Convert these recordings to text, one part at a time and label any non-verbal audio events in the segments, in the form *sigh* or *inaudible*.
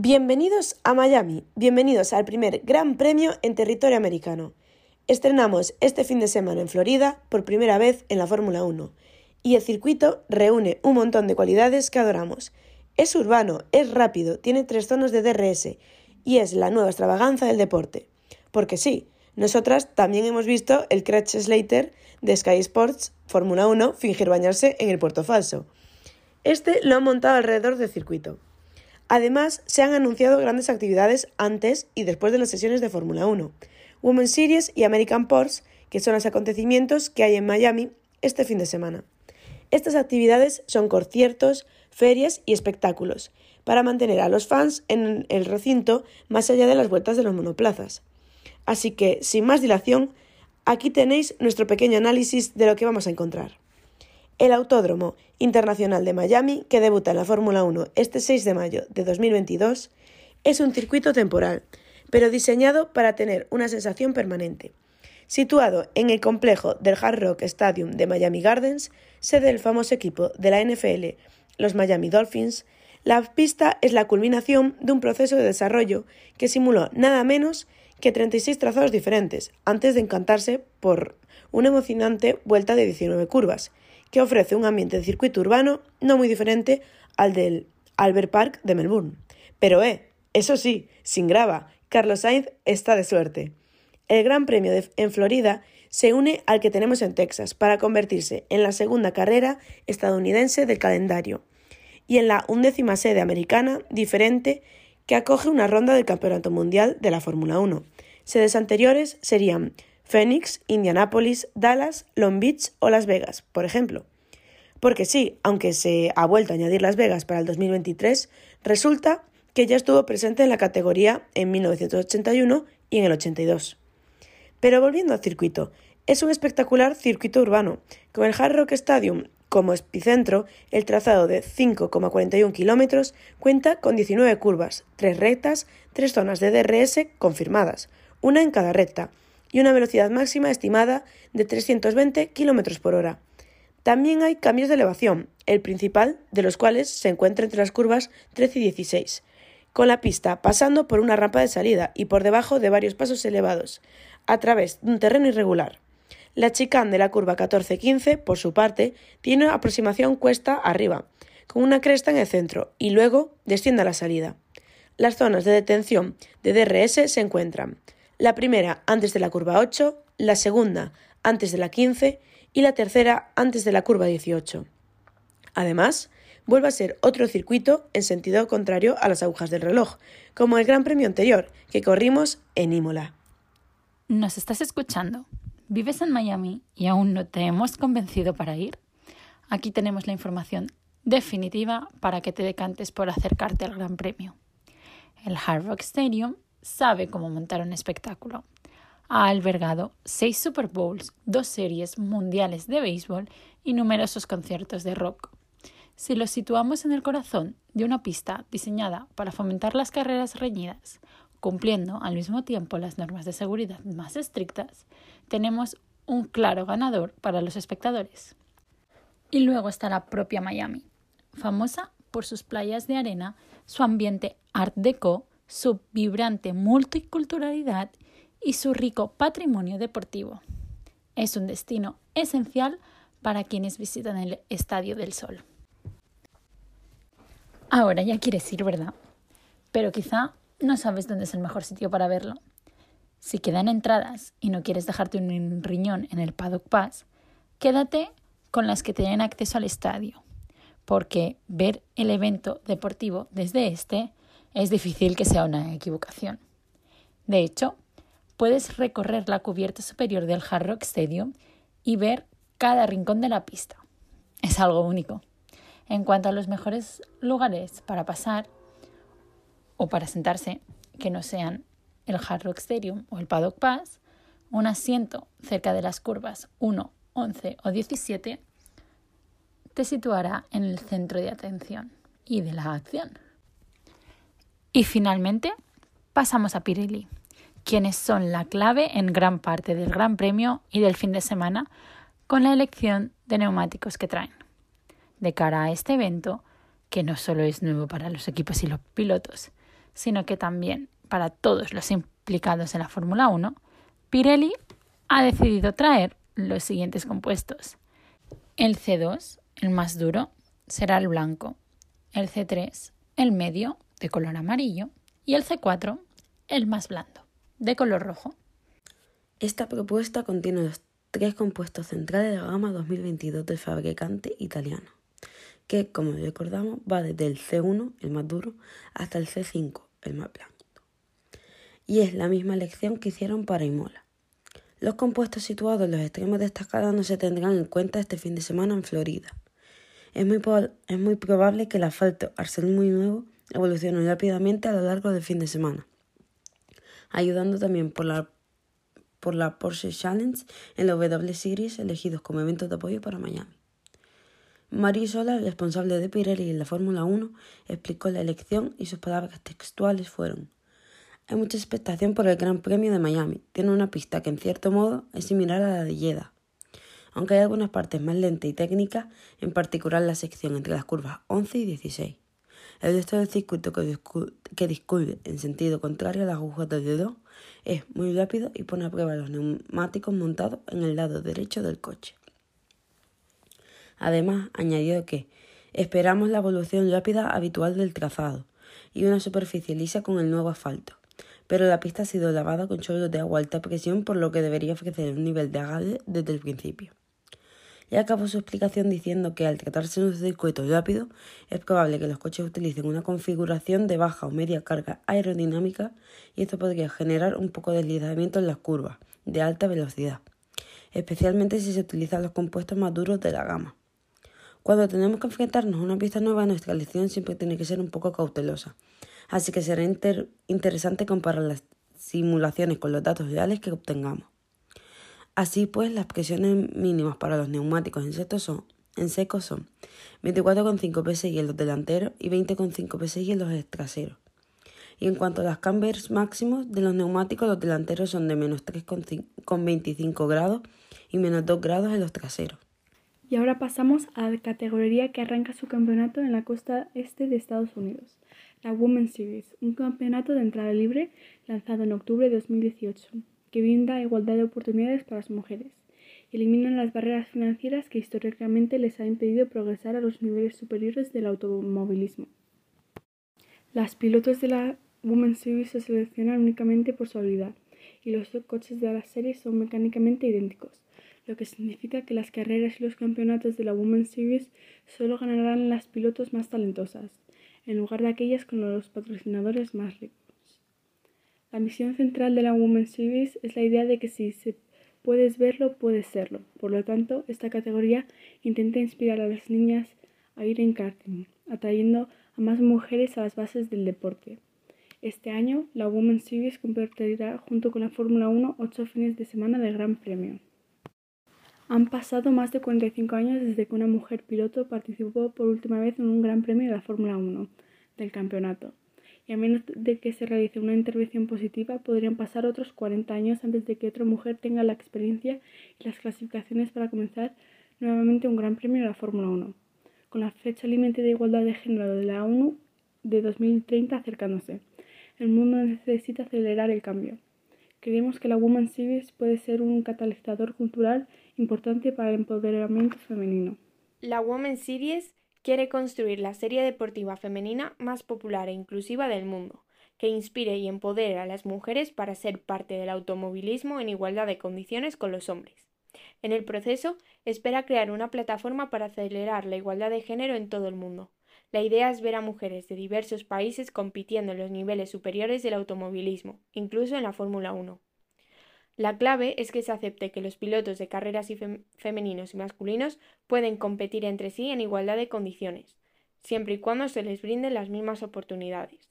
Bienvenidos a Miami, bienvenidos al primer Gran Premio en territorio americano. Estrenamos este fin de semana en Florida por primera vez en la Fórmula 1 y el circuito reúne un montón de cualidades que adoramos. Es urbano, es rápido, tiene tres zonas de DRS y es la nueva extravaganza del deporte. Porque sí, nosotras también hemos visto el Crash Slater de Sky Sports Fórmula 1 fingir bañarse en el puerto falso. Este lo han montado alrededor del circuito. Además, se han anunciado grandes actividades antes y después de las sesiones de Fórmula 1, Women's Series y American Porsche, que son los acontecimientos que hay en Miami este fin de semana. Estas actividades son conciertos, ferias y espectáculos, para mantener a los fans en el recinto más allá de las vueltas de los monoplazas. Así que, sin más dilación, aquí tenéis nuestro pequeño análisis de lo que vamos a encontrar. El Autódromo Internacional de Miami, que debuta en la Fórmula 1 este 6 de mayo de 2022, es un circuito temporal, pero diseñado para tener una sensación permanente. Situado en el complejo del Hard Rock Stadium de Miami Gardens, sede del famoso equipo de la NFL, los Miami Dolphins, la pista es la culminación de un proceso de desarrollo que simuló nada menos que 36 trazados diferentes, antes de encantarse por una emocionante vuelta de 19 curvas, que ofrece un ambiente de circuito urbano no muy diferente al del Albert Park de Melbourne. Pero, eh, eso sí, sin grava, Carlos Sainz está de suerte. El Gran Premio de, en Florida se une al que tenemos en Texas para convertirse en la segunda carrera estadounidense del calendario y en la undécima sede americana diferente que acoge una ronda del Campeonato Mundial de la Fórmula 1. Sedes anteriores serían Phoenix, Indianápolis, Dallas, Long Beach o Las Vegas, por ejemplo. Porque sí, aunque se ha vuelto a añadir Las Vegas para el 2023, resulta que ya estuvo presente en la categoría en 1981 y en el 82. Pero volviendo al circuito, es un espectacular circuito urbano, con el Hard Rock Stadium como epicentro, el trazado de 5,41 kilómetros cuenta con 19 curvas, 3 rectas, 3 zonas de DRS confirmadas, una en cada recta, y una velocidad máxima estimada de 320 km por hora. También hay cambios de elevación, el principal de los cuales se encuentra entre las curvas 13 y 16, con la pista pasando por una rampa de salida y por debajo de varios pasos elevados, a través de un terreno irregular. La chicane de la curva 14-15, por su parte, tiene una aproximación cuesta arriba, con una cresta en el centro, y luego desciende a la salida. Las zonas de detención de DRS se encuentran la primera antes de la curva 8, la segunda antes de la 15 y la tercera antes de la curva 18. Además, vuelve a ser otro circuito en sentido contrario a las agujas del reloj, como el Gran Premio anterior que corrimos en Imola. ¿Nos estás escuchando? ¿Vives en Miami y aún no te hemos convencido para ir? Aquí tenemos la información definitiva para que te decantes por acercarte al Gran Premio. El Hard Rock Stadium sabe cómo montar un espectáculo. Ha albergado seis Super Bowls, dos series mundiales de béisbol y numerosos conciertos de rock. Si lo situamos en el corazón de una pista diseñada para fomentar las carreras reñidas, cumpliendo al mismo tiempo las normas de seguridad más estrictas, tenemos un claro ganador para los espectadores. Y luego está la propia Miami, famosa por sus playas de arena, su ambiente art deco, su vibrante multiculturalidad y su rico patrimonio deportivo. Es un destino esencial para quienes visitan el Estadio del Sol. Ahora ya quieres ir, ¿verdad? Pero quizá no sabes dónde es el mejor sitio para verlo. Si quedan entradas y no quieres dejarte un riñón en el Paddock Pass, quédate con las que tienen acceso al estadio, porque ver el evento deportivo desde este es difícil que sea una equivocación. De hecho, puedes recorrer la cubierta superior del Hard Rock Stadium y ver cada rincón de la pista. Es algo único. En cuanto a los mejores lugares para pasar, o para sentarse que no sean el Hard Rock Stadium o el Paddock Pass, un asiento cerca de las curvas 1, 11 o 17 te situará en el centro de atención y de la acción. Y finalmente, pasamos a Pirelli, quienes son la clave en gran parte del Gran Premio y del fin de semana con la elección de neumáticos que traen. De cara a este evento, que no solo es nuevo para los equipos y los pilotos, sino que también para todos los implicados en la Fórmula 1, Pirelli ha decidido traer los siguientes compuestos. El C2, el más duro, será el blanco, el C3, el medio, de color amarillo, y el C4, el más blando, de color rojo. Esta propuesta contiene los tres compuestos centrales de la gama 2022 del fabricante italiano, que, como recordamos, va desde el C1, el más duro, hasta el C5, el más blando. Y es la misma elección que hicieron para Imola. Los compuestos situados en los extremos de esta escala no se tendrán en cuenta este fin de semana en Florida. Es muy, es muy probable que el asfalto, al ser muy nuevo, evolucione rápidamente a lo largo del fin de semana, ayudando también por la, por la Porsche Challenge en los W Series elegidos como eventos de apoyo para Miami. Mario Sola, responsable de Pirelli en la Fórmula 1, explicó la elección y sus palabras textuales fueron hay mucha expectación por el Gran Premio de Miami. Tiene una pista que en cierto modo es similar a la de Jeddah. Aunque hay algunas partes más lentas y técnicas, en particular la sección entre las curvas 11 y 16. El resto del circuito que, discurre en sentido contrario a las agujas del dedo es muy rápido y pone a prueba los neumáticos montados en el lado derecho del coche. Además, añadió que esperamos la evolución rápida habitual del trazado y una superficie lisa con el nuevo asfalto pero la pista ha sido lavada con chorros de agua alta presión, por lo que debería ofrecer un nivel de agarre desde el principio. Y acabó su explicación diciendo que al tratarse de un circuito rápido, es probable que los coches utilicen una configuración de baja o media carga aerodinámica y esto podría generar un poco de deslizamiento en las curvas de alta velocidad, especialmente si se utilizan los compuestos más duros de la gama. Cuando tenemos que enfrentarnos a una pista nueva, nuestra elección siempre tiene que ser un poco cautelosa, así que será interesante comparar las simulaciones con los datos reales que obtengamos. Así pues, las presiones mínimas para los neumáticos en, seco son, en seco son 24,5 psi en los delanteros y 20,5 psi en los traseros. Y en cuanto a las cambers máximos de los neumáticos, los delanteros son de menos 3,25 grados y menos 2 grados en los traseros. Y ahora pasamos a la categoría que arranca su campeonato en la costa este de Estados Unidos la Women's Series, un campeonato de entrada libre lanzado en octubre de 2018, que brinda igualdad de oportunidades para las mujeres y elimina las barreras financieras que históricamente les ha impedido progresar a los niveles superiores del automovilismo. Las pilotos de la Women's Series se seleccionan únicamente por su habilidad y los coches de la serie son mecánicamente idénticos, lo que significa que las carreras y los campeonatos de la Women's Series solo ganarán las pilotos más talentosas en lugar de aquellas con los patrocinadores más ricos. La misión central de la Women's Series es la idea de que si se puedes verlo, puedes serlo. Por lo tanto, esta categoría intenta inspirar a las niñas a ir en karting, atrayendo a más mujeres a las bases del deporte. Este año, la Women's Series compartirá junto con la Fórmula 1 ocho fines de semana de Gran Premio. Han pasado más de 45 años desde que una mujer piloto participó por última vez en un Gran Premio de la Fórmula 1 del campeonato. Y a menos de que se realice una intervención positiva, podrían pasar otros 40 años antes de que otra mujer tenga la experiencia y las clasificaciones para comenzar nuevamente un Gran Premio de la Fórmula 1, con la fecha límite de igualdad de género de la ONU de 2030 acercándose. El mundo necesita acelerar el cambio. Creemos que la Women's Series puede ser un catalizador cultural importante para el empoderamiento femenino. La Women's Series quiere construir la serie deportiva femenina más popular e inclusiva del mundo, que inspire y empodere a las mujeres para ser parte del automovilismo en igualdad de condiciones con los hombres. En el proceso, espera crear una plataforma para acelerar la igualdad de género en todo el mundo. La idea es ver a mujeres de diversos países compitiendo en los niveles superiores del automovilismo, incluso en la Fórmula 1. La clave es que se acepte que los pilotos de carreras y femeninos y masculinos pueden competir entre sí en igualdad de condiciones, siempre y cuando se les brinden las mismas oportunidades.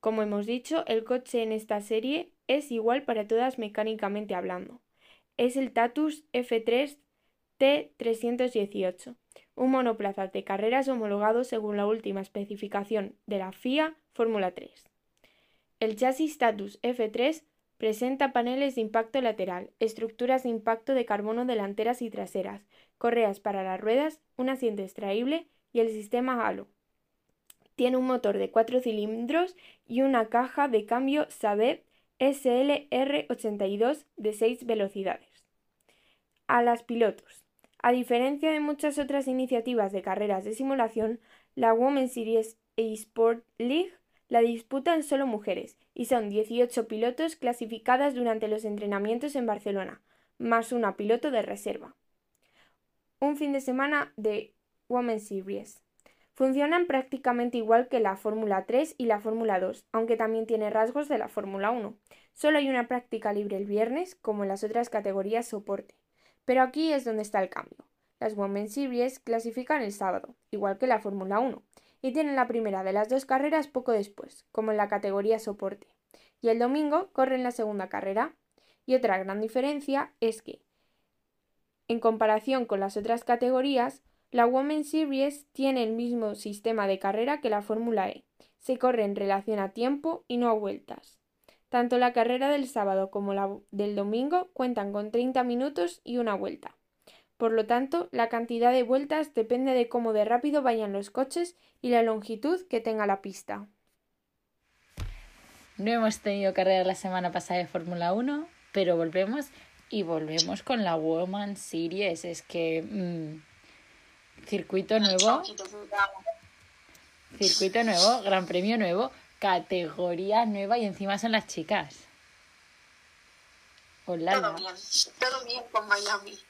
Como hemos dicho, el coche en esta serie es igual para todas mecánicamente hablando. Es el Tatus F3 T318, un monoplaza de carreras homologado según la última especificación de la FIA Fórmula 3. El chasis Tatus F3 presenta paneles de impacto lateral, estructuras de impacto de carbono delanteras y traseras, correas para las ruedas, un asiento extraíble y el sistema Halo. Tiene un motor de 4 cilindros y una caja de cambio Sabet SLR82 de 6 velocidades. A las pilotos. A diferencia de muchas otras iniciativas de carreras de simulación, la Women's Series eSport League la disputan solo mujeres y son 18 pilotos clasificadas durante los entrenamientos en Barcelona, más una piloto de reserva. Un fin de semana de Women's Series. Funcionan prácticamente igual que la Fórmula 3 y la Fórmula 2, aunque también tiene rasgos de la Fórmula 1. Solo hay una práctica libre el viernes, como en las otras categorías soporte. Pero aquí es donde está el cambio. Las Women's Series clasifican el sábado, igual que la Fórmula 1, y tienen la primera de las dos carreras poco después, como en la categoría soporte. Y el domingo corren la segunda carrera. Y otra gran diferencia es que, en comparación con las otras categorías, la Women's Series tiene el mismo sistema de carrera que la Fórmula E. Se corre en relación a tiempo y no a vueltas. Tanto la carrera del sábado como la del domingo cuentan con 30 minutos y una vuelta. Por lo tanto, la cantidad de vueltas depende de cómo de rápido vayan los coches y la longitud que tenga la pista. No hemos tenido carrera la semana pasada de Fórmula 1, pero volvemos y volvemos con la Women's Series. Es que mm, circuito nuevo, circuito nuevo, gran premio nuevo, categoría nueva y encima son las chicas. Hola. Todo bien, todo bien con Miami.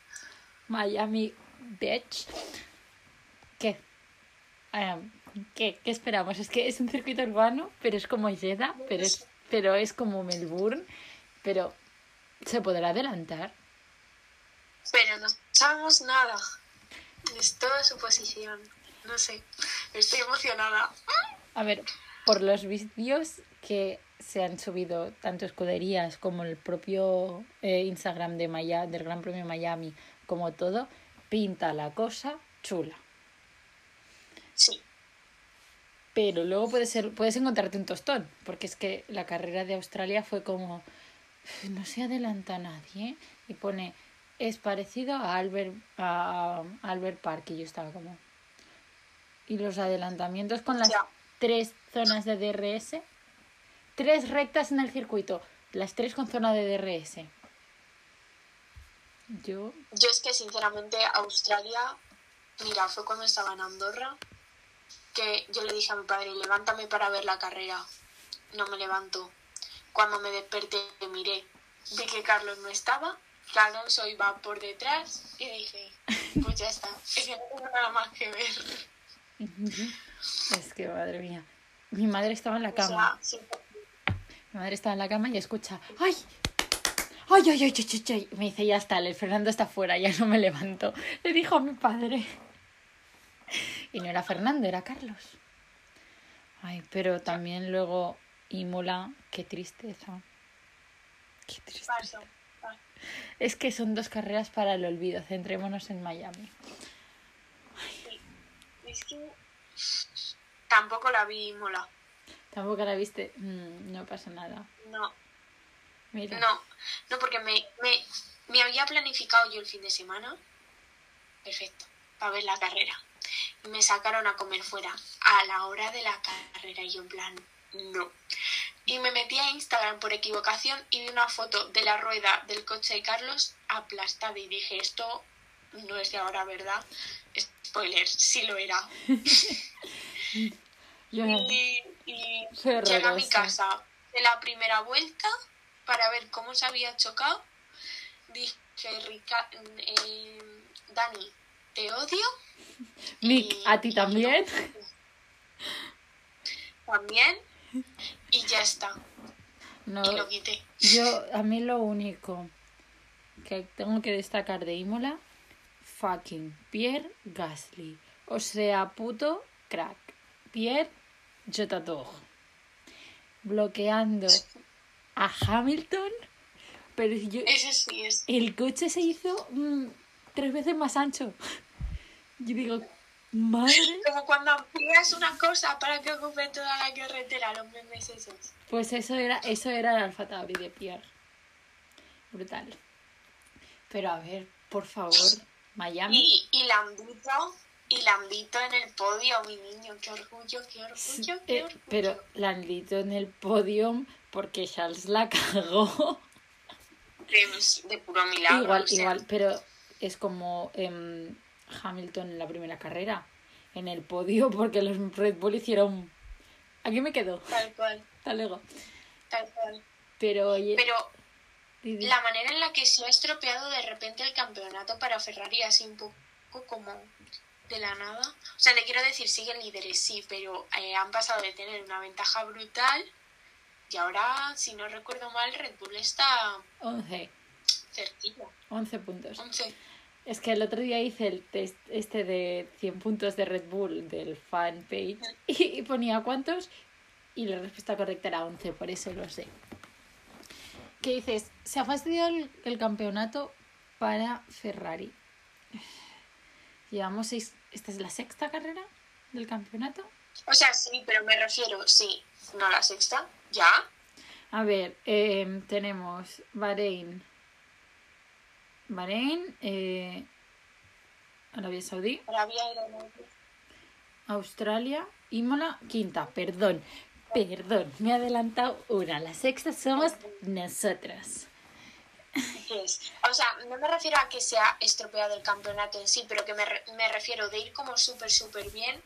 Miami Beach. ¿Qué? ¿qué? ¿Qué esperamos? Es que es un circuito urbano, pero es como Jeddah, pero es, pero es como Melbourne, pero ¿se podrá adelantar? Pero no sabemos nada. Es toda su posición. No sé. Estoy emocionada. A ver, por los vídeos que se han subido tanto escuderías como el propio eh, Instagram de Maya, del Gran Premio Miami, como todo, pinta la cosa chula. Sí. Pero luego puede ser, puedes encontrarte un tostón, porque es que la carrera de Australia fue como no se adelanta nadie y pone es parecido a Albert, a Albert Park y yo estaba como... Y los adelantamientos con las tres zonas de DRS, tres rectas en el circuito, las tres con zona de DRS. Yo... Yo es que sinceramente Australia, mira, fue cuando estaba en Andorra, que yo le dije a mi padre, levántame para ver la carrera. No me levanto. Cuando me desperté miré, vi que Carlos no estaba Alonso iba por detrás y dije, pues ya está, *laughs* es que no tengo nada más que ver. Es que, madre mía. Mi madre estaba en la cama. Mi madre estaba en la cama y escucha, ¡ay! ¡Ay, ay, ay, ay, ay! Me dice, ya está, el Fernando está fuera, ya no me levanto. Le dijo a mi padre. *laughs* Y no era Fernando, era Carlos. Ay, pero también luego Imola, qué tristeza. Qué tristeza. Es que son dos carreras para el olvido. Centrémonos en Miami. Es que tampoco la vi mola. Tampoco la viste. Mm, no pasa nada. No. Mira. No, no, porque me, me, me había planificado yo el fin de semana. Perfecto. Para ver la carrera. Y me sacaron a comer fuera a la hora de la carrera. Y yo en plan, no y me metí a Instagram por equivocación y vi una foto de la rueda del coche de Carlos aplastada y dije, esto no es de ahora, ¿verdad? Spoiler, sí lo era. *laughs* y, llegué a mi casa de la primera vuelta para ver cómo se había chocado. Dije, Rica, eh, Dani, te odio. Nick, ¿a ti también? También y ya está. No, y lo quité. Yo, a mí lo único que tengo que destacar de Imola, fucking Pierre Gasly. O sea, puto crack. Pierre Jotador. bloqueando a Hamilton, pero yo, sí es. el coche se hizo mm, tres veces más ancho. Yo digo, madre. Como cuando amplías una cosa para que ocupe toda la carretera, los memes esos. Pues eso era, eso era el Alfa Tauri de Pierre. Brutal. Pero a ver, por favor, Miami. Y, y Lambito, y Lambito en el podio, mi niño, qué orgullo, qué orgullo, qué Eh, orgullo. pero Landito en el podium porque Charles la cagó. de, de puro milagro. igual, o sea, igual, pero es como em, Hamilton en la primera carrera. En el podio porque los Red Bull hicieron... Aquí me quedo. Tal cual, Hasta luego. tal cual. Pero oye... Pero la manera en la que se ha estropeado de repente el campeonato para Ferrari así un poco como de la nada. O sea, te quiero decir, siguen líderes, sí, pero eh, han pasado de tener una ventaja brutal y ahora, si no recuerdo mal, Red Bull está 11. cerquita. 11 puntos. 11. Es que el otro día hice el test este de 100 puntos de Red Bull del fan page y ponía cuántos y la respuesta correcta era 11, por eso lo sé. ¿Qué dices? Se ha fastidiado el, el campeonato para Ferrari. Llevamos seis... ¿Esta es la sexta carrera del campeonato? O sea, sí, pero me refiero, sí, no la sexta, ya. A ver, em, tenemos Bahrein. Bahrein, eh, Arabia Saudí, Arabia. Australia, Imola, quinta, perdón, perdón, me he adelantado una, la sexta somos nosotras. O sea, no me refiero a que sea estropeado el campeonato en sí, pero que me, re- me refiero de ir como súper, súper bien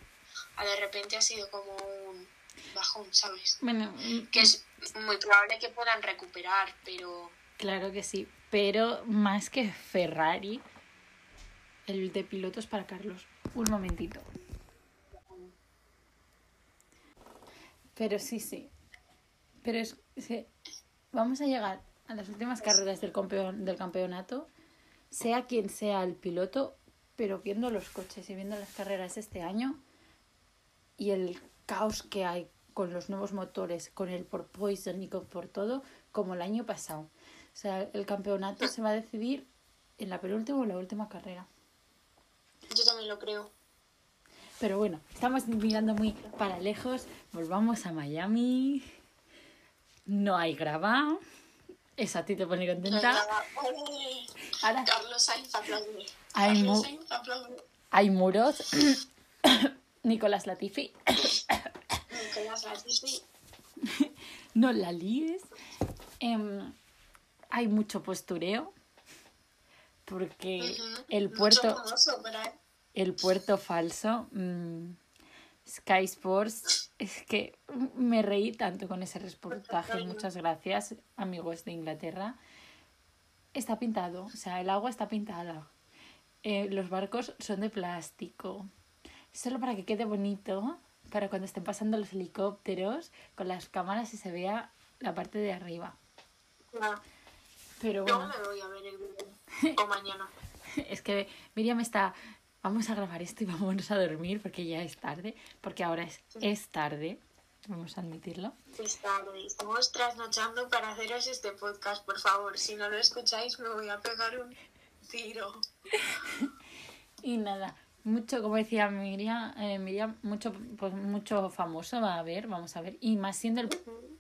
a de repente ha sido como un bajón, ¿sabes? Bueno, mm, Que es muy probable que puedan recuperar, pero claro que sí, pero más que Ferrari, el de pilotos para Carlos. Un momentito. Pero sí, sí. Pero es, sí, vamos a llegar a las últimas carreras del, campeón, del campeonato, sea quien sea el piloto, pero viendo los coches y viendo las carreras este año y el caos que hay con los nuevos motores, con el por Poison y con por todo, como el año pasado. O sea, el campeonato se va a decidir en la penúltima o la última carrera. yo también lo creo. Pero bueno, estamos mirando muy para lejos. Volvamos a Miami. No hay grava. Eso a ti te pone contenta. Ahora Carlos Sainz aplaude. Hay mu- hay muros. *coughs* Nicolás Latifi. Nicolás Latifi. No la líes. Em, hay mucho postureo. Porque Ujú. el Mucho puerto, famoso, ¿eh? el puerto falso, mm, Sky Sports, es que me reí tanto con ese reportaje. Muchas gracias, amigos de Inglaterra. Está pintado, o sea, el agua está pintada. Eh, los barcos son de plástico. Solo para que quede bonito, para cuando estén pasando los helicópteros con las cámaras y se vea la parte de arriba. No, Pero Yo bueno, me voy a ver el vídeo. *laughs* O mañana. es que Miriam está. Vamos a grabar esto y *laughs* vámonos a dormir porque ya es tarde. Porque ahora es, es tarde. Vamos a admitirlo. Es tarde. Estamos trasnochando para haceros este podcast, por favor. Si no lo escucháis, me voy a pegar un tiro. *laughs* Y nada, mucho, como decía Miriam, eh, Miriam mucho, pues mucho famoso va a haber, vamos a ver. Y más siendo el,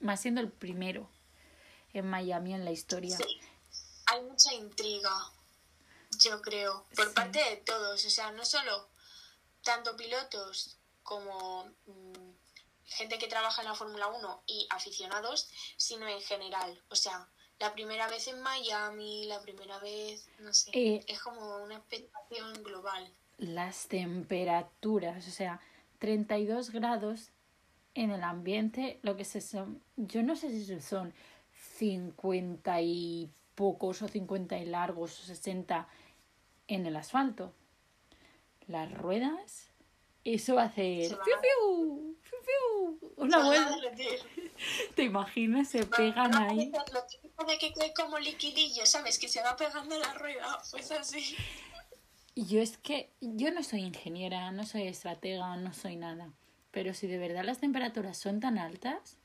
más siendo el primero en Miami en la historia. Sí. Hay mucha intriga, yo creo, por Sí. parte de todos. O sea, no solo tanto pilotos como mm, gente que trabaja en la Fórmula 1 y aficionados, sino en general. O sea, la primera vez en Miami, la primera vez, no sé, Eh. es como una expectación global. Las temperaturas, o sea, 32 grados en el ambiente, lo que se son, yo no sé si son 50 y pocos o 50 y largos o 60 en el asfalto. Las ruedas, eso va a van fiu, fiu, fiu, una vuelta. *laughs* ¿Te imaginas? Se pegan No, ahí. Lo típico de que cae como liquidillo, ¿sabes? Que se va pegando la rueda, pues así. Y yo es que yo no soy ingeniera, no soy estratega, no soy nada. Pero si de verdad las temperaturas son tan altas,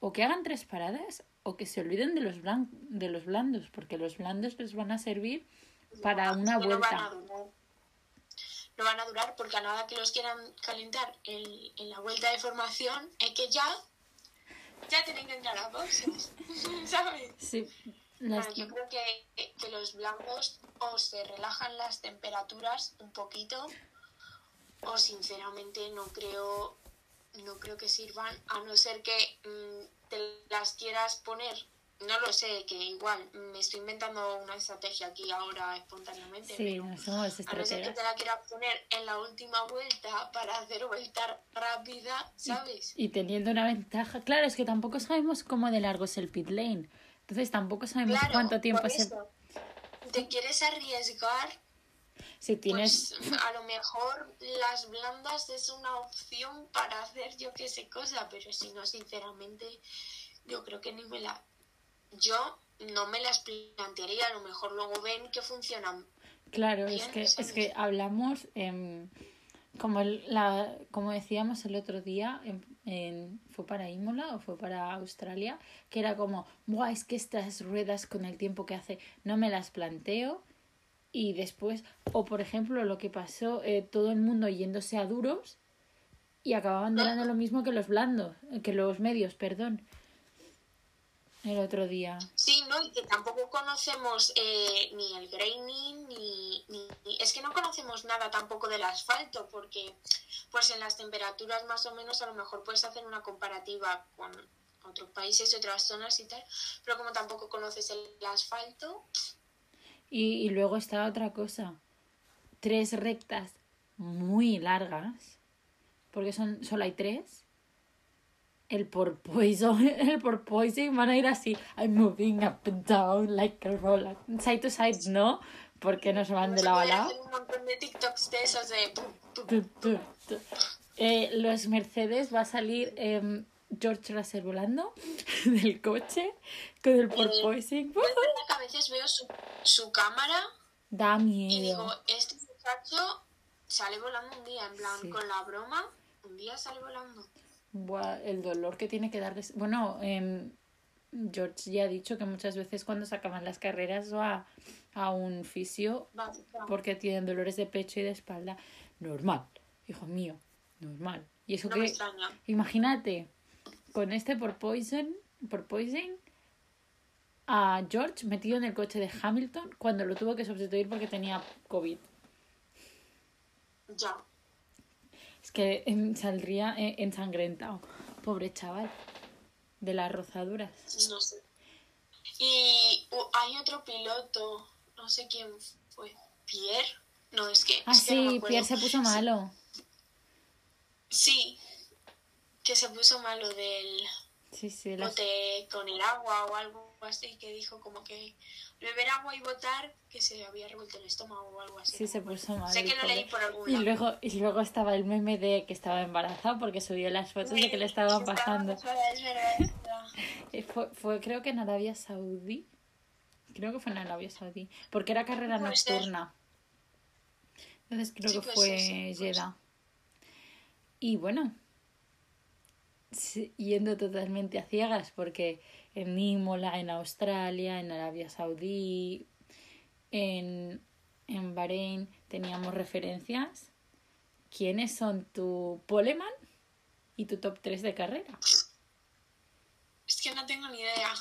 o que hagan tres paradas o que se olviden de los, blan- de los blandos, porque los blandos les van a servir para No, una es que No van a vuelta. durar. No van a durar porque a nada que los quieran calentar en, en la vuelta de formación es que ya, ya tienen que entrar a boxes, *laughs* ¿sabes? Sí, las- Bueno, yo creo que, que los blandos o se relajan las temperaturas un poquito o sinceramente no creo no creo que sirvan a no ser que mm, te las quieras poner no lo sé que igual me estoy inventando una estrategia aquí ahora espontáneamente sí, no somos a no ser que te la quieras poner en la última vuelta para hacer vuelta rápida sabes Y teniendo una ventaja, claro, es que tampoco sabemos cómo de largo es el pit lane. Entonces tampoco sabemos Claro, cuánto tiempo se... te quieres arriesgar Si tienes... Pues a lo mejor las blandas es una opción para hacer yo qué sé cosa, pero si no, sinceramente, yo creo que ni me la... Yo no me las plantearía, a lo mejor luego ven que funcionan. Claro, es que, es que hablamos, em, como, el- la, como decíamos el otro día, en, en- fue para Imola o fue para Australia, que era como, Buah, es que estas ruedas con el tiempo que hace no me las planteo. Y después, o por ejemplo, lo que pasó, eh, todo el mundo yéndose a duros y acababan dando lo mismo que los blandos, que los medios, perdón. El otro día. Sí, ¿no? Y que tampoco conocemos eh, ni el graining, ni, ni, Es que no conocemos nada tampoco del asfalto, porque pues en las temperaturas más o menos a lo mejor puedes hacer una comparativa con otros países, otras zonas y tal, pero como tampoco conoces el asfalto, Y, y luego está otra cosa. Tres rectas muy largas. Porque son, solo hay tres. El porpoising, *laughs* el porpoising van a ir así. I'm moving up and down like a roller. Side to side no, porque no se van de lado a lado. un montón de TikToks de esos de... Eh, los Mercedes va a salir em, George Russell volando *laughs* del coche con el porpoising. Que a veces veo su, su cámara Da y miedo. digo, este muchacho sale volando un día, en plan, Sí. con la broma, un día sale volando. Buah, el dolor que tiene que darles. Bueno, em, George ya ha dicho que muchas veces cuando se acaban las carreras va a un fisio porque tienen dolores de pecho y de espalda. Normal, hijo mío, normal. Y eso No que, imagínate, con este por Poison, por Poison, a George metido en el coche de Hamilton cuando lo tuvo que sustituir porque tenía COVID. Ya. Es que em, saldría eh, ensangrentado. Pobre chaval. De las rozaduras. No sé. Y hay otro piloto, no sé quién fue, Pierre. No, es que. Ah, es que no me sí. Pierre se puso malo. Sí, que se puso malo del Sí, sí, las- bote con el agua o algo así, que dijo como que beber agua y botar, que se había revuelto el estómago o algo así. sí se puso malo. Sé que lo leí por algún Y lado. luego, y luego estaba el meme de que estaba embarazado porque subió las fotos de que le estaba pasando. Es verdad, es verdad. *laughs* Eh, Fue, fue creo que en Arabia Saudí. Creo que fue en Arabia Saudí. Porque era carrera ser. nocturna. Entonces creo Sí, que fue sí, Jeddah. Y bueno, yendo totalmente a ciegas, porque en Imola, en Australia, en Arabia Saudí, en, en Bahrein teníamos referencias. ¿Quiénes son tu poleman y tu top 3 de carrera? Es que no tengo ni idea.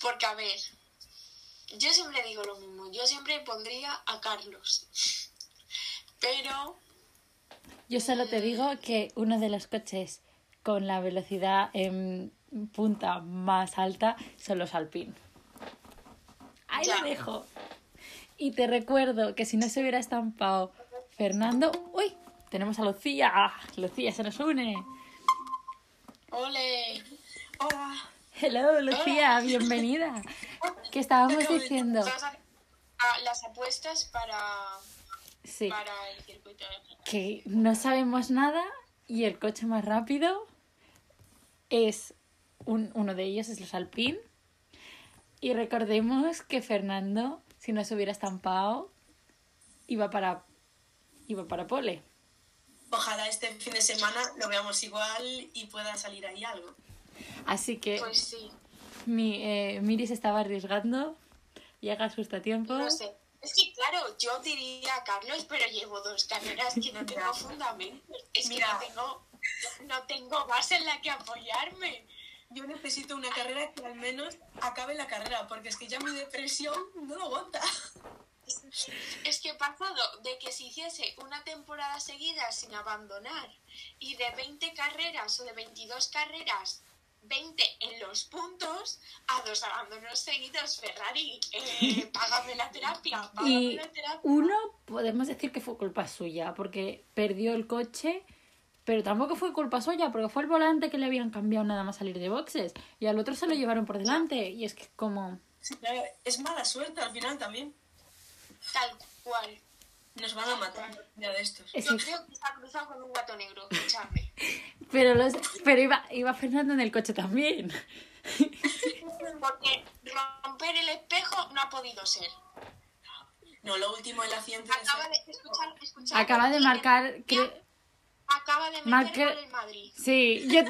Porque, a ver, yo siempre digo lo mismo. Yo siempre pondría a Carlos. Pero, Yo solo te digo que uno de los coches con la velocidad en punta más alta son los Alpine. Ahí Ya. lo dejo. Y te recuerdo que si no se hubiera estampado Fernando... ¡Uy! Tenemos a Lucía. Lucía se nos une. ole. Hola. Hello, Lucía, bienvenida. *laughs* ¿Qué estábamos diciendo? Las apuestas para, Sí, para el circuito que no sabemos nada y el coche más rápido es un- uno de ellos es los Alpine y recordemos que Fernando si no se hubiera estampado iba para iba para pole ojalá este fin de semana lo veamos igual y pueda salir ahí algo. Así que Pues sí, mi, eh, Miri se estaba arriesgando. Llega justo a tiempo. no sé. Es que claro, yo diría Carlos, pero llevo dos carreras que no tengo fundamento. Es que Mira. no tengo, no tengo base en la que apoyarme. Yo necesito una carrera que al menos acabe la carrera, porque es que ya mi depresión no lo aguanta. Es que he pasado de que se hiciese una temporada seguida sin abandonar y de 20 carreras o de 22 carreras, 20 en los puntos, a dos abandonos seguidos. Ferrari, eh, *laughs* págame la terapia, págame Y la terapia. uno, podemos decir que fue culpa suya, porque perdió el coche, pero tampoco fue culpa suya, porque fue el volante que le habían cambiado nada más salir de boxes, y al otro se lo llevaron por delante, y es que como... Es mala suerte al final también. Tal cual. Nos van a matar de estos. es Yo que- creo que se ha cruzado con un gato negro, escuchadme. *laughs* pero los, pero iba, iba Fernando en el coche también. *laughs* Porque romper el espejo no ha podido ser. No, lo último el accidente de Acaba de escuchar, escuchar- Acaba de marcar... cre- Acaba de meter Marque- gol el Madrid. Sí, yo...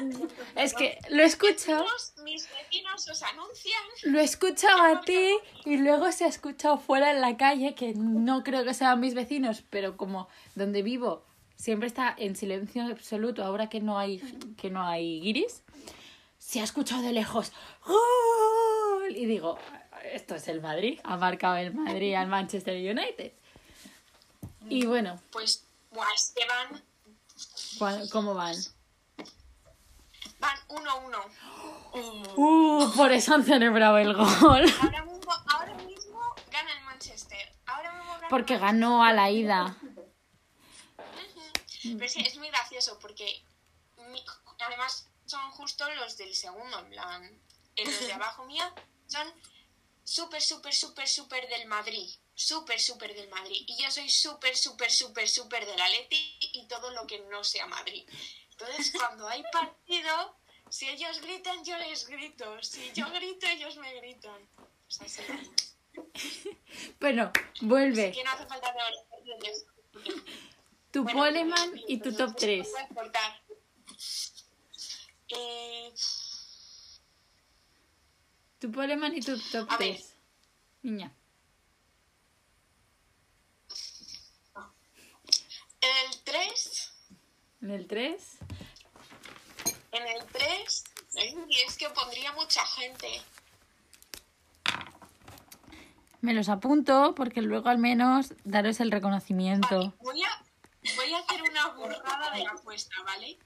Es que lo he escuchado... Mis vecinos os anuncian. Lo he escuchado a ti y luego se ha escuchado fuera en la calle, que no creo que sean mis vecinos, pero como donde vivo siempre está en silencio absoluto, ahora que no hay, que no hay guiris, se ha escuchado de lejos ¡Gol! Y digo, esto es el Madrid, ha marcado el Madrid al Manchester United. Y bueno, Pues, buah, es que van, ¿cuál- ¿cómo van? van 1-1. Uh, por eso han celebrado el gol. Ahora mismo, ahora mismo gana el Manchester. Ahora mismo gana Porque ganó a la ida. Pero sí, es muy gracioso porque además son justo los del segundo, en plan, los de abajo mía son súper, súper, súper, súper del Madrid. Súper, súper del Madrid. Y yo soy súper, súper, súper, súper del Atleti y todo lo que no sea Madrid. Entonces, cuando hay partido, si ellos gritan, yo les grito. Si yo grito, ellos me gritan. O sea, sí. Bueno, vuelve. que no hace falta. Tu Bueno, Poleman y tu top 3. Voy a cortar. Eh, Tu Poleman y tu top A ver. 3. Niña. En el 3, En el 3. en el 3, es que pondría mucha gente. Me los apunto porque luego al menos daros el reconocimiento. Voy a, voy a hacer una burrada de apuesta, ¿vale?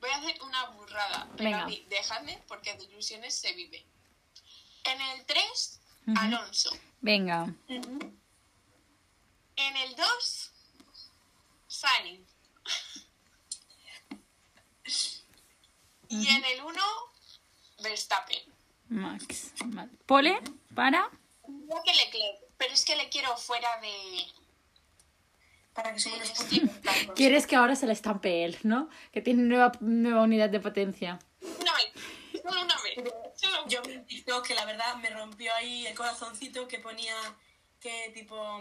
Voy a hacer una burrada. Pero Venga. a mí, dejadme porque de ilusiones se vive. En el 3, Ujú. Alonso. Venga. En el 2, Y en el 1, Verstappen. Max. Vale. Pole, para. Creo que Leclerc, pero es que le quiero fuera de... Para que se me este-. Quieres que ahora se le estampe él, ¿no? Que tiene nueva, nueva unidad de potencia. Una vez, solo una vez. Solo Yo TikTok que la verdad me rompió ahí el corazoncito que ponía que tipo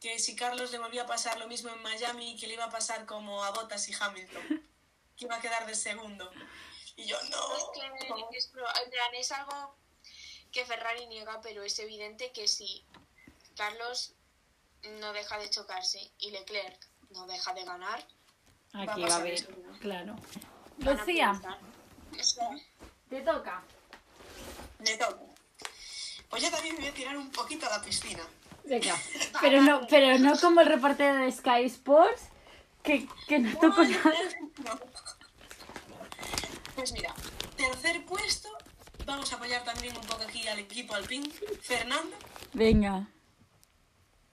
que si Carlos le volvía a pasar lo mismo en Miami que le iba a pasar como a Bottas y Hamilton que iba a quedar de segundo y yo Es no que es, plan, es algo que Ferrari niega, pero es evidente que si Carlos no deja de chocarse y Leclerc no deja de ganar, Aquí Va a va a pasar ver. eso. Claro. Lucía, te toca. le toca pues yo también me voy a tirar un poquito a la piscina Venga. Pero no, pero no como el reportero de Sky Sports, que, que no tocó nada. pues mira tercer puesto vamos a apoyar también un poco aquí al equipo Alpine Fernando Venga.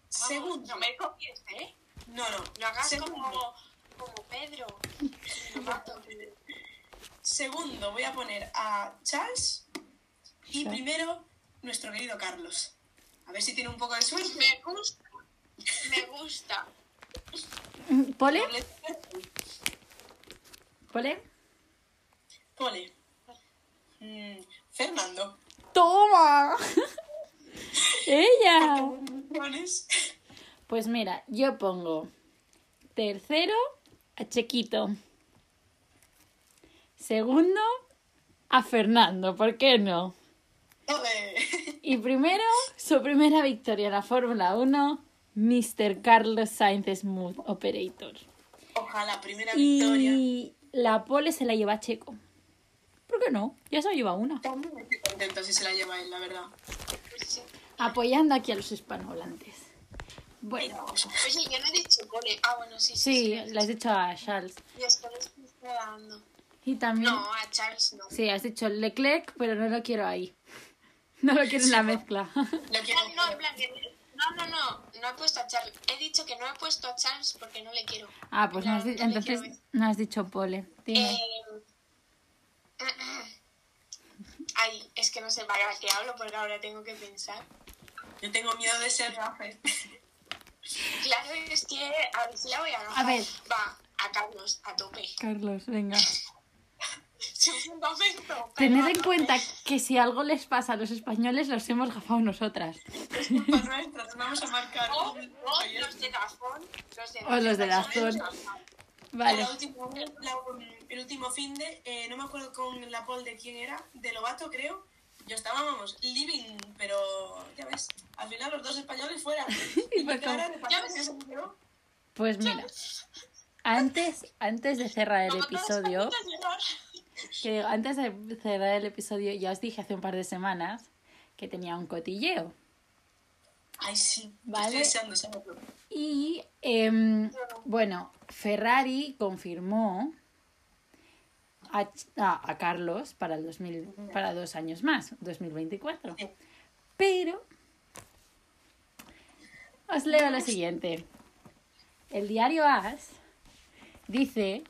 segundo no me copies, ¿eh? no no No hagas segundo. como, como Pedro. *laughs* Segundo voy a poner a Charles. Y primero, nuestro querido Carlos. A ver si tiene un poco de suerte. Me gusta, me gusta. ¿Pole? ¿Pole? Pole. Mm, Fernando. ¡Toma! ¡Ella! Pones- Pues mira, yo pongo tercero a Chequito. Segundo, a Fernando, ¿por qué no? Ole. Y primero, su primera victoria en la Fórmula 1, Mr. Carlos Sainz Smooth Operator. Ojalá, primera victoria. Y la pole se la lleva a Checo. ¿Por qué no? Ya se lleva una. También estoy contento si se la lleva él, la verdad. Apoyando aquí a los hispanohablantes. Bueno, Oye, yo no he dicho pole. Ah, bueno, sí, sí. sí, sí. le has dicho a Charles. Y estoy dando. Y también... No, a Charles no. Sí, has dicho Leclerc, pero no lo quiero ahí. No lo quiero en la mezcla. Lo quiero. No, no, en plan que- no, no, no, no he puesto a Charles. He dicho que no he puesto a Charles porque no le quiero. Ah, pues no has di- Claro, no le entonces no has dicho pole. Dime. Eh, *clears throat* Ay, es que no sé para qué hablo porque ahora tengo que pensar. Yo tengo miedo de ser Rafael. Claro, es que a ver si la voy a. A ver. Va, a Carlos, a tope. Carlos, venga. *laughs* Momento. Tened en cuenta que si algo les pasa a los españoles, los hemos gafado nosotras. Es culpa nuestra, nos vamos a marcar. O, los de Dazón. O los de Dazón. Vale. La última- la- el último fin de, eh, no me acuerdo con la pole de quién era, de Lobato creo. Yo estaba, vamos, living, pero ya ves, al final los dos españoles fuera. Y. Pues mira, antes, antes de cerrar el episodio. Que antes de cerrar el episodio, ya os dije hace un par de semanas que tenía un cotilleo. Ay, sí, Vale. estoy deseando. Y em, bueno, Ferrari confirmó a, a- a Carlos para, el 2000, para dos años más, 2024. Sí. Pero os leo lo siguiente. El diario AS dice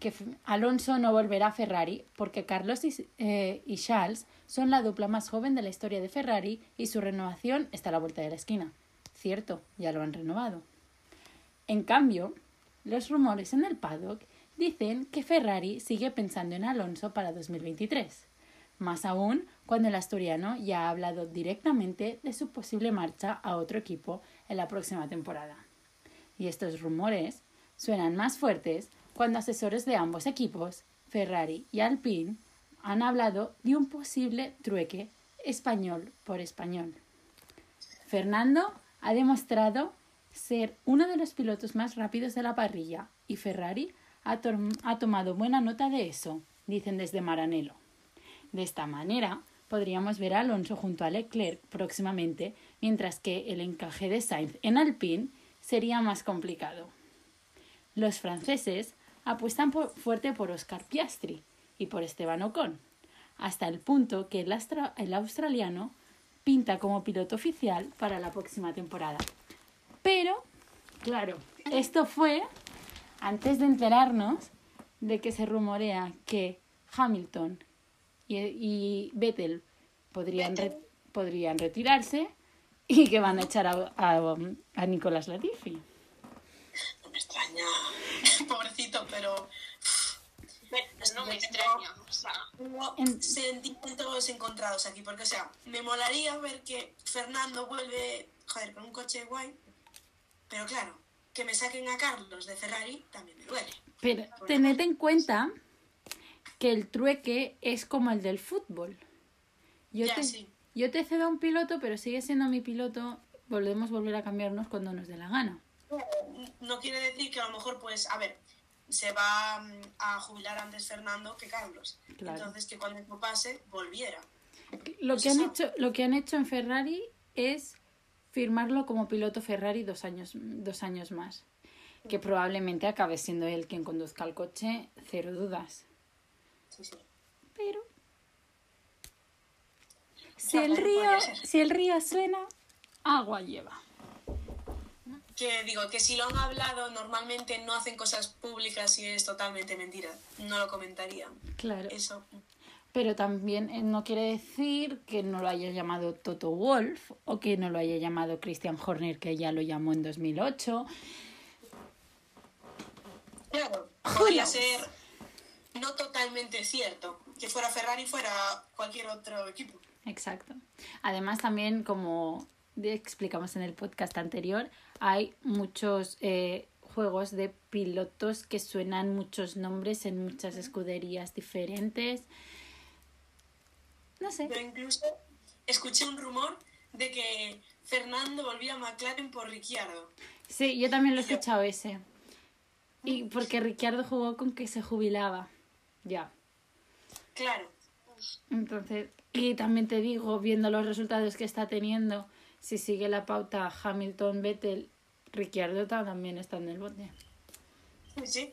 que Alonso no volverá a Ferrari porque Carlos y, eh, y Charles son la dupla más joven de la historia de Ferrari y su renovación está a la vuelta de la esquina. Cierto, ya lo han renovado. En cambio, los rumores en el paddock dicen que Ferrari sigue pensando en Alonso para 2023. Más aún cuando el asturiano ya ha hablado directamente de su posible marcha a otro equipo en la próxima temporada. Y estos rumores suenan más fuertes cuando asesores de ambos equipos, Ferrari y Alpine, han hablado de un posible trueque español por español. Fernando ha demostrado ser uno de los pilotos más rápidos de la parrilla y Ferrari ha, tom- ha tomado buena nota de eso, dicen desde Maranello. De esta manera, podríamos ver a Alonso junto a Leclerc próximamente, mientras que el encaje de Sainz en Alpine sería más complicado. Los franceses apuestan por- fuerte por Oscar Piastri y por Esteban Ocon, hasta el punto que el, australiano pinta como piloto oficial para la próxima temporada. Pero, claro, esto fue antes de enterarnos de que se rumorea que Hamilton y, Vettel podrían, podrían retirarse y que van a echar a, a, a Nicolás Latifi. No me extraña. Pero no me extraña. O sea, tengo En- sentimientos encontrados aquí, porque, o sea, me molaría ver que Fernando vuelve, joder, con un coche guay, pero claro, que me saquen a Carlos de Ferrari también me duele. Pero tened en cuenta que el trueque es como el del fútbol. Yo, Ya, te, sí. yo te cedo a un piloto, pero sigue siendo mi piloto. Podemos volver a cambiarnos cuando nos dé la gana. No quiere decir que a lo mejor, pues, a ver, se va mm, a jubilar antes Fernando que Carlos. Claro. Entonces, que cuando eso pase, volviera. Lo Pues que, han hecho, lo que han hecho en Ferrari es firmarlo como piloto Ferrari dos años, dos años más. Que probablemente acabe siendo él quien conduzca el coche, cero dudas. Sí, sí. Pero. Si el río, si el río suena, agua lleva. Que digo, que si lo han hablado, normalmente no hacen cosas públicas y es totalmente mentira. No lo comentarían. Claro. Eso. Pero también eh, no quiere decir que no lo haya llamado Toto Wolf o que no lo haya llamado Christian Horner, que ya lo llamó en 2008. Claro. Podría ser no totalmente cierto. Que fuera Ferrari, fuera cualquier otro equipo. Exacto. Además, también, como explicamos en el podcast anterior, hay muchos eh, juegos de pilotos que suenan muchos nombres en muchas escuderías diferentes. No sé. Yo incluso escuché un rumor de que Fernando volvía a McLaren por Ricciardo. Sí, yo también lo he escuchado ese. Y porque Ricciardo jugó con que se jubilaba. Ya. Claro. Entonces, y también te digo, viendo los resultados que está teniendo, si sigue la pauta Hamilton, Vettel, Ricciardo también está en el bote. Sí, sí.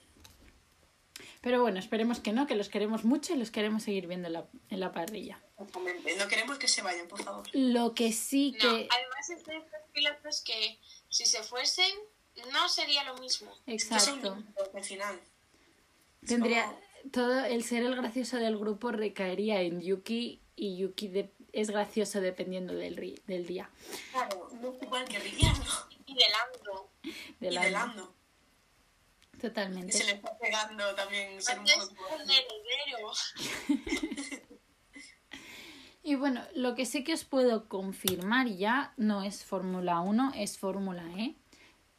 Pero bueno, esperemos que no, que los queremos mucho y los queremos seguir viendo en la, en la parrilla. No queremos que se vayan, por favor. Lo que sí No, que... además es de estos pilotos que si se fuesen no sería lo mismo. Exacto. Al final. Tendría todo el ser el gracioso del grupo recaería en Yuki y Yuki de- es gracioso dependiendo del, ri- del día. Claro, no es igual que Ricciardo. Y de Lando. del y año. de Lando. Que Totalmente. se le está pegando también ser un. *laughs* Y bueno, lo que sí que os puedo confirmar ya no es Fórmula 1, es Fórmula E.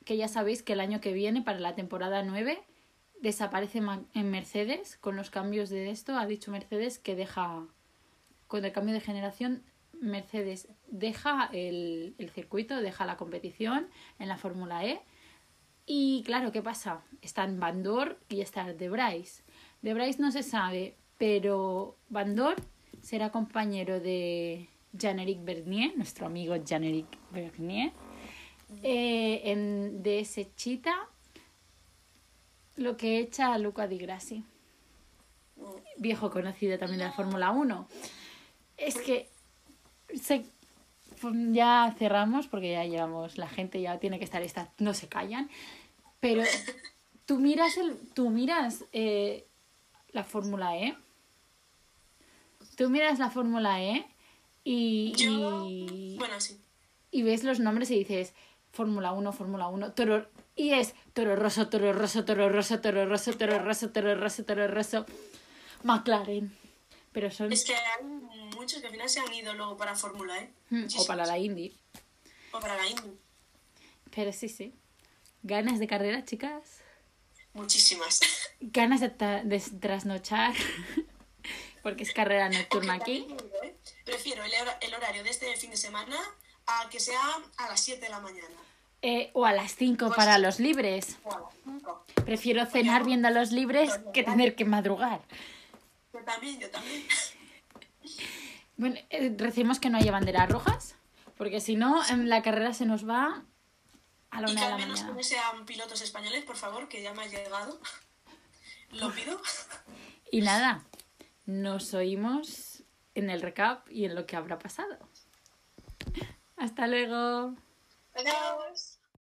Que ya sabéis que el año que viene, para la temporada 9, desaparece en Mercedes con los cambios de esto. Ha dicho Mercedes que deja, con el cambio de generación, Mercedes deja el, el circuito, deja la competición en la Fórmula E. Y claro, ¿qué pasa? Están Van y está De Bryce. De Bryce no se sabe, pero Van será compañero de Jean-Éric Bernier, nuestro amigo Jean-Éric Bernier, eh, en, de ese chita, lo que echa a Luca Di Grassi, viejo conocido también de la Fórmula 1. Es que se- ya cerramos porque ya llevamos, la gente ya tiene que estar, esta, no se callan, pero *laughs* tú miras, el, tú miras eh, la Fórmula E, tú miras la Fórmula E y, Yo... y, Bueno, sí. y ves los nombres y dices Fórmula 1, Fórmula 1, Toro, y es Toro Rosso, Toro Rosso, Toro Rosso, Toro Rosso, Toro Rosso, Toro Rosso, Toro Rosso, McLaren. Pero son... Es que hay muchos que al final se han ido luego para Fórmula, ¿eh? Hmm, o para la Indy. O para la Indy. Pero sí, sí. Ganas de carrera, chicas. Muchísimas. *laughs* Ganas de, trasnochar. *laughs* Porque es carrera nocturna aquí. ¿eh? Prefiero el, hora- el horario de este fin de semana a que sea a las 7 de la mañana. Eh, o a las 5 Pues para sí. los libres. O a las 5. Prefiero cenar viendo a los libres que tener que madrugar. Yo también, yo también. *laughs* Bueno, eh, recemos que no haya banderas rojas. Porque si no, la carrera se nos va a la Y una que de la al menos que mañana. no sean pilotos españoles, por favor, que ya me ha llegado. *laughs* Lo pido. Y nada, nos oímos en el recap y en lo que habrá pasado. Hasta luego. Adiós.